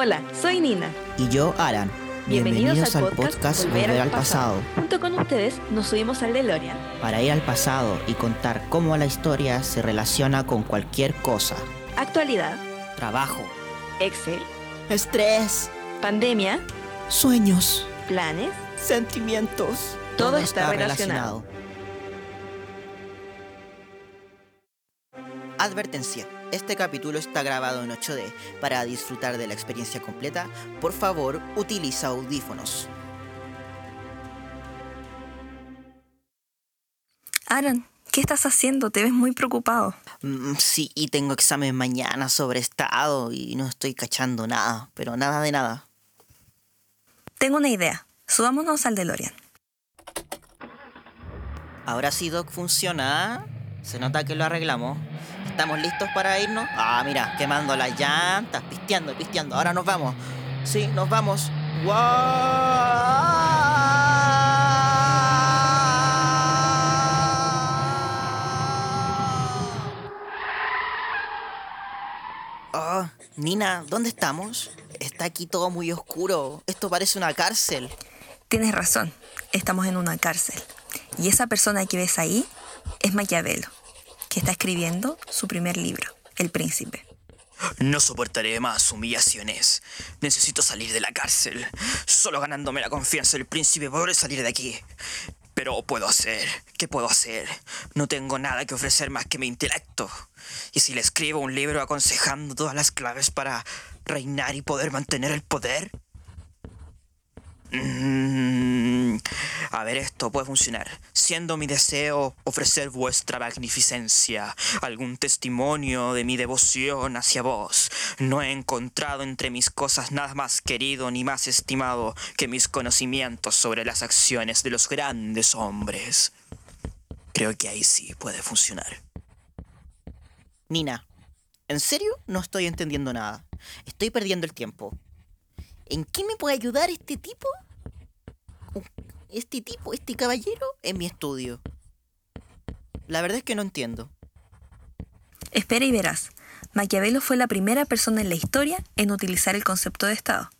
Hola, soy Nina. Y yo, Aran. Bienvenidos, al podcast, Volver, al pasado. Junto con ustedes nos subimos al DeLorean. Para ir al pasado y contar cómo la historia se relaciona con cualquier cosa. Actualidad. Trabajo. Excel. Estrés. Pandemia. Sueños. Planes. Sentimientos. Todo, está, relacionado. Advertencia. Este capítulo está grabado en 8D. Para disfrutar de la experiencia completa, por favor, utiliza audífonos. Aaron, ¿qué estás haciendo? Te ves muy preocupado. Mm, sí, y tengo examen mañana sobre estado y no estoy cachando nada, pero nada de nada. Tengo una idea. Subámonos al DeLorean. Ahora sí, Doc, funciona. Se nota que lo arreglamos. ¿Estamos listos para irnos? Ah, mira, quemando las llantas, pisteando, pisteando. Ahora nos vamos. Sí, nos vamos. ¡Wow! Oh, Nina, ¿dónde estamos? Está aquí todo muy oscuro. Esto parece una cárcel. Tienes razón. Estamos en una cárcel. Y esa persona que ves ahí es Maquiavelo que está escribiendo su primer libro, El Príncipe. No soportaré más humillaciones. Necesito salir de la cárcel. Solo ganándome la confianza del príncipe podré salir de aquí. Pero puedo hacer. ¿Qué puedo hacer? No tengo nada que ofrecer más que mi intelecto. ¿Y si le escribo un libro aconsejando todas las claves para reinar y poder mantener el poder? Mm, a ver, esto puede funcionar. Siendo mi deseo ofrecer vuestra magnificencia algún testimonio de mi devoción hacia vos, no he encontrado entre mis cosas nada más querido ni más estimado que mis conocimientos sobre las acciones de los grandes hombres. Creo que ahí sí puede funcionar. Nina, ¿en serio no estoy entendiendo nada? Estoy perdiendo el tiempo. ¿En qué me puede ayudar este tipo? Este tipo, este caballero, en mi estudio. La verdad es que no entiendo. Espera y verás. Maquiavelo fue la primera persona en la historia en utilizar el concepto de Estado.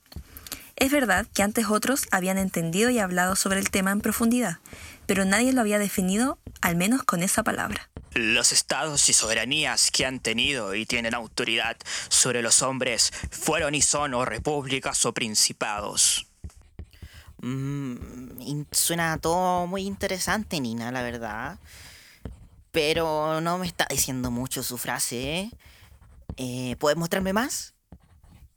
Es verdad que antes otros habían entendido y hablado sobre el tema en profundidad, pero nadie lo había definido, al menos con esa palabra. Los estados y soberanías que han tenido y tienen autoridad sobre los hombres fueron y son o repúblicas o principados. Mm, suena todo muy interesante, Nina, la verdad. Pero no me está diciendo mucho su frase. ¿eh? eh puedes mostrarme más?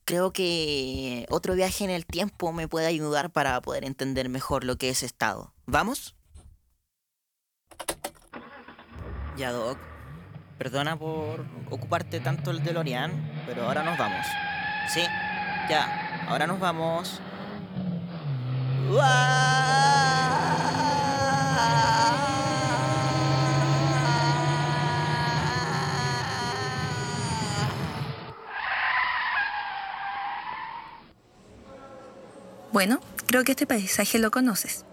Creo que otro viaje en el tiempo me puede ayudar para poder entender mejor lo que es estado. ¿Vamos? Ya, Doc. Perdona por ocuparte tanto el DeLorean, pero ahora nos vamos. Sí, ya, ahora nos vamos. Bueno, creo que este paisaje lo conoces.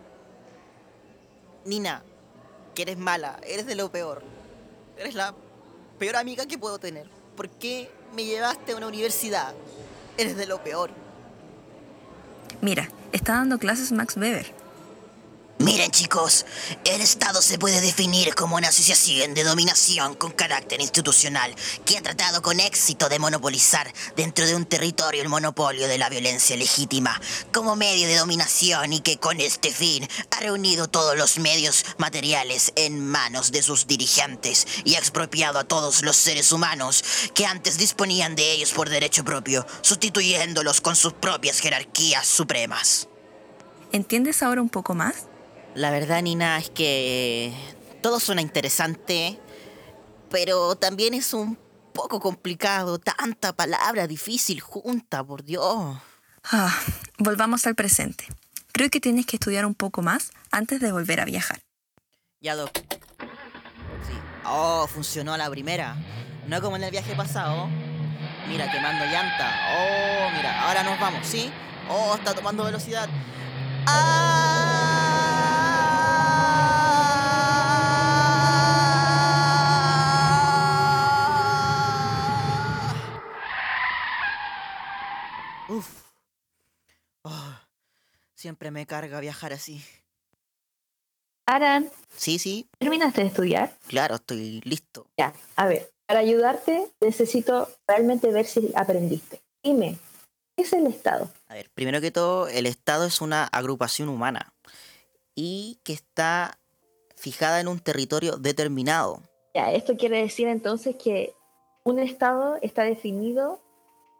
Nina, que eres mala, eres de lo peor. Eres la peor amiga que puedo tener. ¿Por qué me llevaste a una universidad? Eres de lo peor. Mira, está dando clases Max Weber. Miren chicos, el Estado se puede definir como una asociación de dominación con carácter institucional que ha tratado con éxito de monopolizar dentro de un territorio el monopolio de la violencia legítima como medio de dominación y que con este fin ha reunido todos los medios materiales en manos de sus dirigentes y ha expropiado a todos los seres humanos que antes disponían de ellos por derecho propio, sustituyéndolos con sus propias jerarquías supremas. ¿Entiendes ahora un poco más? La verdad, Nina, es que todo suena interesante, pero también es un poco complicado. Tanta palabra difícil junta, por Dios. Ah, volvamos al presente. Creo que tienes que estudiar un poco más antes de volver a viajar. Ya, Doc. Sí. Oh, funcionó la primera. No como en el viaje pasado. Mira, quemando llanta. Oh, mira, ahora nos vamos, ¿sí? Oh, está tomando velocidad. ¡Ah! Siempre me carga viajar así. Aran, Sí, sí, ¿terminaste de estudiar? claro, estoy listo. Ya, a ver, para ayudarte necesito realmente ver si aprendiste. Dime, ¿qué es el Estado? A ver, primero que todo, el Estado es una agrupación humana y que está fijada en un territorio determinado. Ya, esto quiere decir entonces que un Estado está definido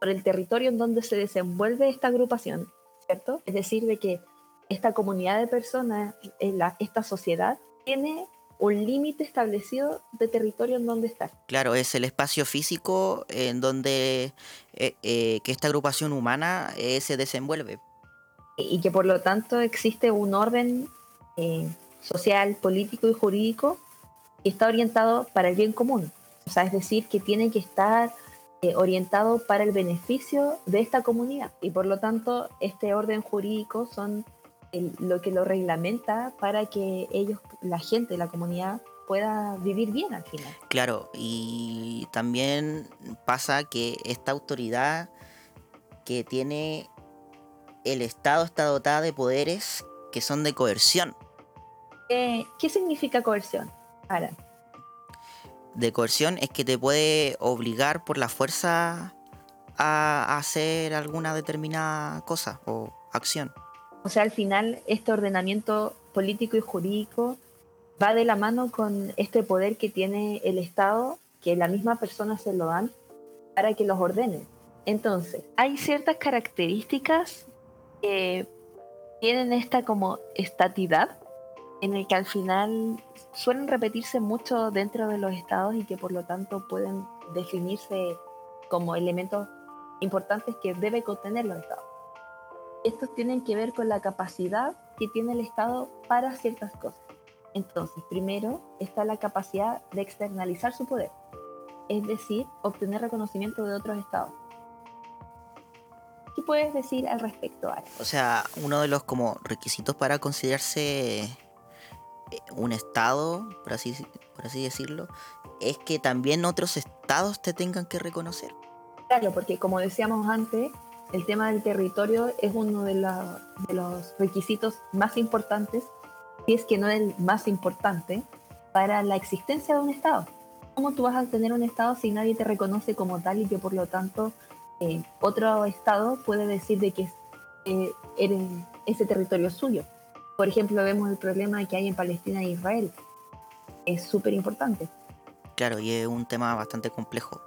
por el territorio en donde se desenvuelve esta agrupación, ¿cierto? Es decir, de que esta comunidad de personas, en la- esta sociedad, tiene un límite establecido de territorio en donde está. Claro, es el espacio físico en donde eh, eh, que esta agrupación humana eh, se desenvuelve. y que por lo tanto existe un orden eh, social, político y jurídico que está orientado para el bien común. O sea, es decir, que tiene que estar eh, orientado para el beneficio de esta comunidad. Y por lo tanto, este orden jurídico son el- lo que lo reglamenta para que ellos, la gente, la comunidad, pueda vivir bien al final. Claro, y también pasa que esta autoridad que tiene el Estado está dotada de poderes que son de coerción. Eh, ¿Qué significa coerción? Ahora, De coerción es que te puede obligar por la fuerza a hacer alguna determinada cosa o acción. O sea, al final este ordenamiento político y jurídico va de la mano con este poder que tiene el Estado, que la misma persona se lo dan para que los ordene. Entonces, hay ciertas características que tienen esta como estatidad, en el que al final suelen repetirse mucho dentro de los estados y que por lo tanto pueden definirse como elementos importantes que debe contener los estados estos tienen que ver con la capacidad que tiene el Estado para ciertas cosas. Entonces, primero está la capacidad de externalizar su poder, es decir, obtener reconocimiento de otros estados. ¿Qué puedes decir al respecto, Ara? O sea, uno de los como requisitos para considerarse eh, un estado, por así, por así decirlo, es que también otros estados te tengan que reconocer. Claro, porque como decíamos antes, el tema del territorio es uno de, la- de los requisitos más importantes, si es que no el más importante, para la existencia de un Estado. ¿Cómo tú vas a tener un Estado si nadie te reconoce como tal y que por lo tanto eh, otro Estado puede decir de que eh, eres- ese territorio es suyo? Por ejemplo, vemos el problema que hay en Palestina e Israel. Es súper importante. Claro, y es un tema bastante complejo,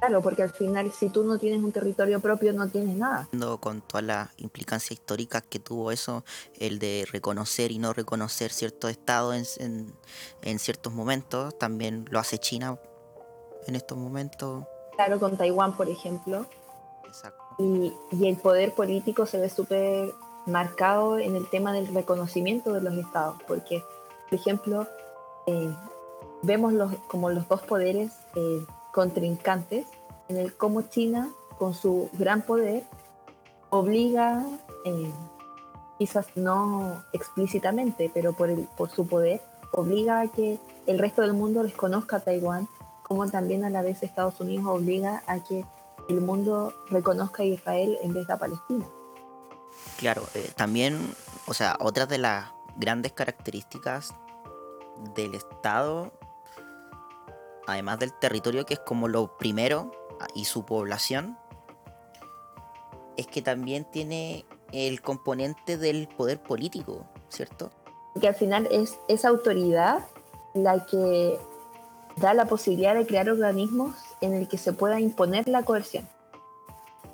Claro, porque al final si tú no tienes un territorio propio no tienes nada. con todas las implicancias históricas que tuvo eso, el de reconocer y no reconocer ciertos estados en, en- en ciertos momentos, también lo hace China en estos momentos. Claro, con Taiwán, por ejemplo. Exacto. Y, y el poder político se ve súper marcado en el tema del reconocimiento de los estados, porque, por ejemplo, eh, vemos los, como los dos poderes eh, contrincantes, en el cómo China, con su gran poder, obliga, eh, quizás no explícitamente, pero por, el, por su poder, obliga a que el resto del mundo les conozca a Taiwán, como también a la vez Estados Unidos obliga a que el mundo reconozca a Israel en vez de a Palestina. Claro, eh, también, o sea, otra de las grandes características del Estado, además del territorio, que es como lo primero, ah, y su población, es que también tiene el componente del poder político, ¿cierto? que al final es esa autoridad la que da la posibilidad de crear organismos en el que se pueda imponer la coerción,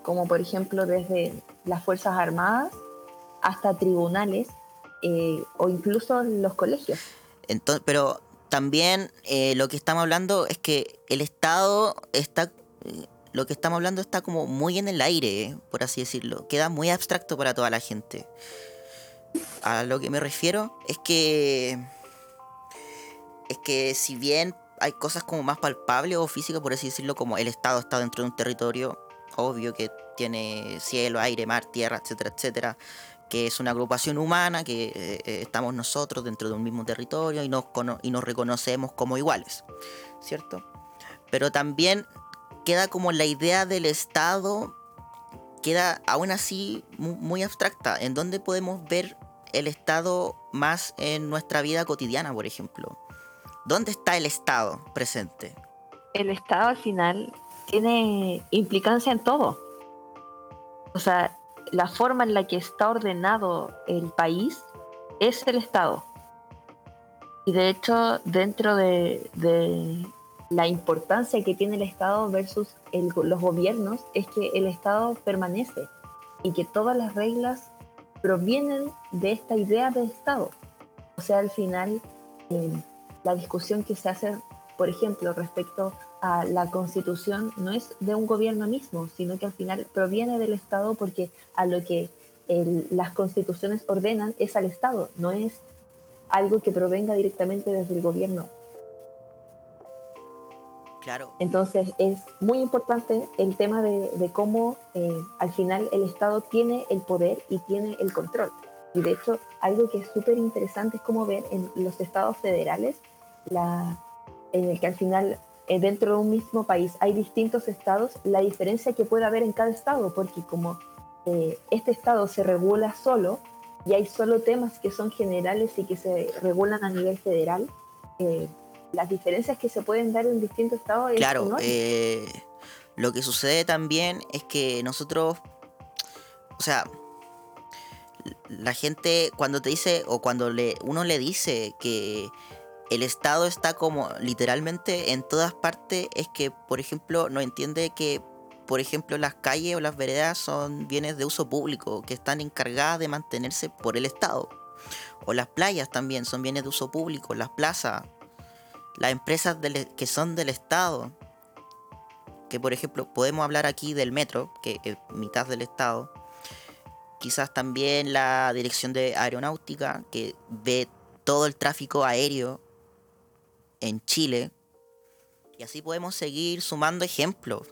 como por ejemplo desde las Fuerzas Armadas hasta tribunales eh, o incluso los colegios. Entonces, pero también eh, lo que estamos hablando es que el Estado está. Lo que estamos hablando está como muy en el aire, por así decirlo. Queda muy abstracto para toda la gente. A lo que me refiero es que. Es que si bien hay cosas como más palpables o físicas, por así decirlo, como el Estado está dentro de un territorio, obvio que tiene cielo, aire, mar, tierra, etcétera, etcétera que es una agrupación humana, que eh, eh, estamos nosotros dentro de un mismo territorio y nos, y nos reconocemos como iguales, ¿cierto? Pero también queda como la idea del Estado queda aún así mu- muy abstracta. ¿En dónde podemos ver el Estado más en nuestra vida cotidiana, por ejemplo? ¿Dónde está el Estado presente? el Estado al final tiene implicancia en todo. O sea, la forma en la que está ordenado el país es el Estado. Y de hecho, dentro de, la importancia que tiene el Estado versus los gobiernos, es que el Estado permanece y que todas las reglas provienen de esta idea de Estado. O sea, al final, eh, la discusión que se hace, por ejemplo, respecto a la constitución, no es de un gobierno mismo, sino que al final proviene del Estado porque a lo que el- las constituciones ordenan es al Estado, no es algo que provenga directamente desde el gobierno. Claro. Entonces es muy importante el tema de, de cómo eh, al final el Estado tiene el poder y tiene el control. Y de hecho, algo que es súper interesante es como ver en los estados federales, la, en el que al final eh, dentro de un mismo país hay distintos estados, la diferencia que puede haber en cada estado, porque como eh, este estado se regula solo y hay solo temas que son generales y que se regulan a nivel federal, eh, las diferencias que se pueden dar en distintos estados es Claro, enorme. eh, lo que sucede también es que nosotros, o sea, la gente cuando te dice o cuando le, uno le dice que el Estado está como literalmente en todas partes, es que, por ejemplo, no entiende que, por ejemplo, las calles o las veredas son bienes de uso público, que están encargadas de mantenerse por el Estado. O las playas también son bienes de uso público, las plazas, las empresas del- que son del Estado, que por ejemplo podemos hablar aquí del metro, que es mitad del Estado, quizás también la dirección de aeronáutica, que ve todo el tráfico aéreo en Chile, y así podemos seguir sumando ejemplos.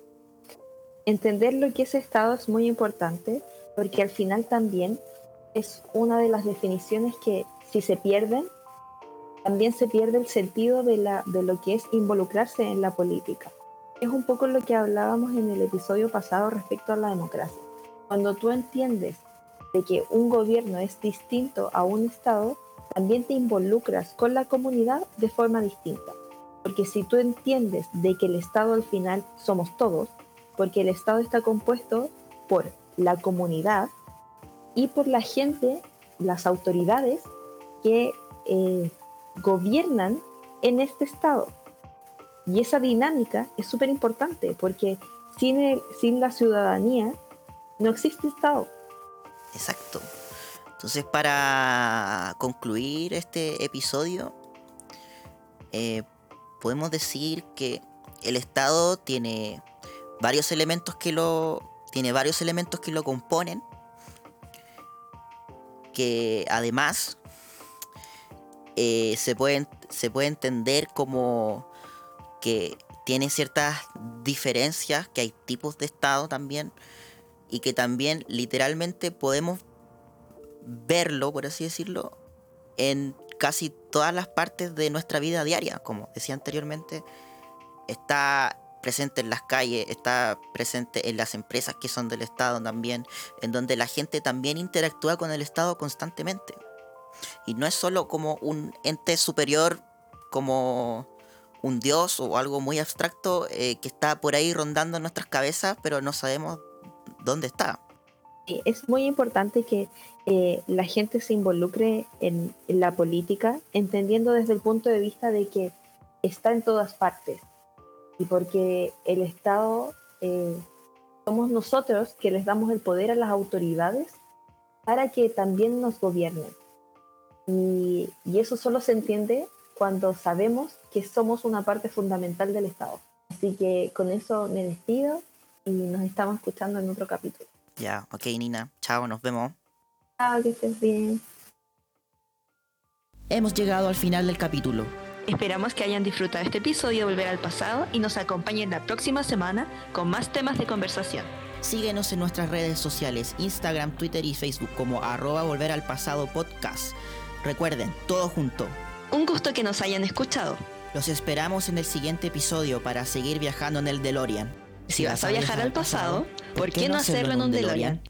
Entender lo que es Estado es muy importante porque al final también es una de las definiciones que si se pierden, también se pierde el sentido de, la, de lo que es involucrarse en la política. Es un poco lo que hablábamos en el episodio pasado respecto a la democracia. Cuando tú entiendes de que un gobierno es distinto a un Estado, también te involucras con la comunidad de forma distinta. Porque si tú entiendes de que el Estado al final somos todos, porque el Estado está compuesto por la comunidad y por la gente, las autoridades que eh, gobiernan en este Estado. Y esa dinámica es súper importante porque sin, la ciudadanía no existe Estado. Exacto. Entonces, para concluir este episodio, eh, podemos decir que el Estado tiene varios elementos que lo tiene varios elementos que lo componen, que además eh, se pueden se puede entender como que tiene ciertas diferencias, que hay tipos de Estado también y que también literalmente podemos verlo, por así decirlo, en casi todas las partes de nuestra vida diaria. Como decía anteriormente, está presente en las calles, está presente en las empresas que son del Estado también, en donde la gente también interactúa con el Estado constantemente. Y no es solo como un ente superior, como un dios o algo muy abstracto eh, que está por ahí rondando nuestras cabezas, pero no sabemos dónde está. Es muy importante que eh, la gente se involucre en, la política, entendiendo desde el punto de vista de que está en todas partes. Y porque el Estado eh, somos nosotros que les damos el poder a las autoridades para que también nos gobiernen. Y, y eso solo se entiende cuando sabemos que somos una parte fundamental del Estado. Así que con eso me despido y nos estamos escuchando en otro capítulo. Ya, ok Nina, chao, nos vemos. Chao, que estés bien. Hemos llegado al final del capítulo. Esperamos que hayan disfrutado este episodio de Volver al Pasado y nos acompañen la próxima semana con más temas de conversación. Síguenos en nuestras redes sociales, Instagram, Twitter y Facebook como arroba volver al pasado podcast. Recuerden, todo junto. Un gusto que nos hayan escuchado. Los esperamos en el siguiente episodio para seguir viajando en el DeLorean. Si vas a viajar al pasado, ¿por qué no hacerlo en un DeLorean?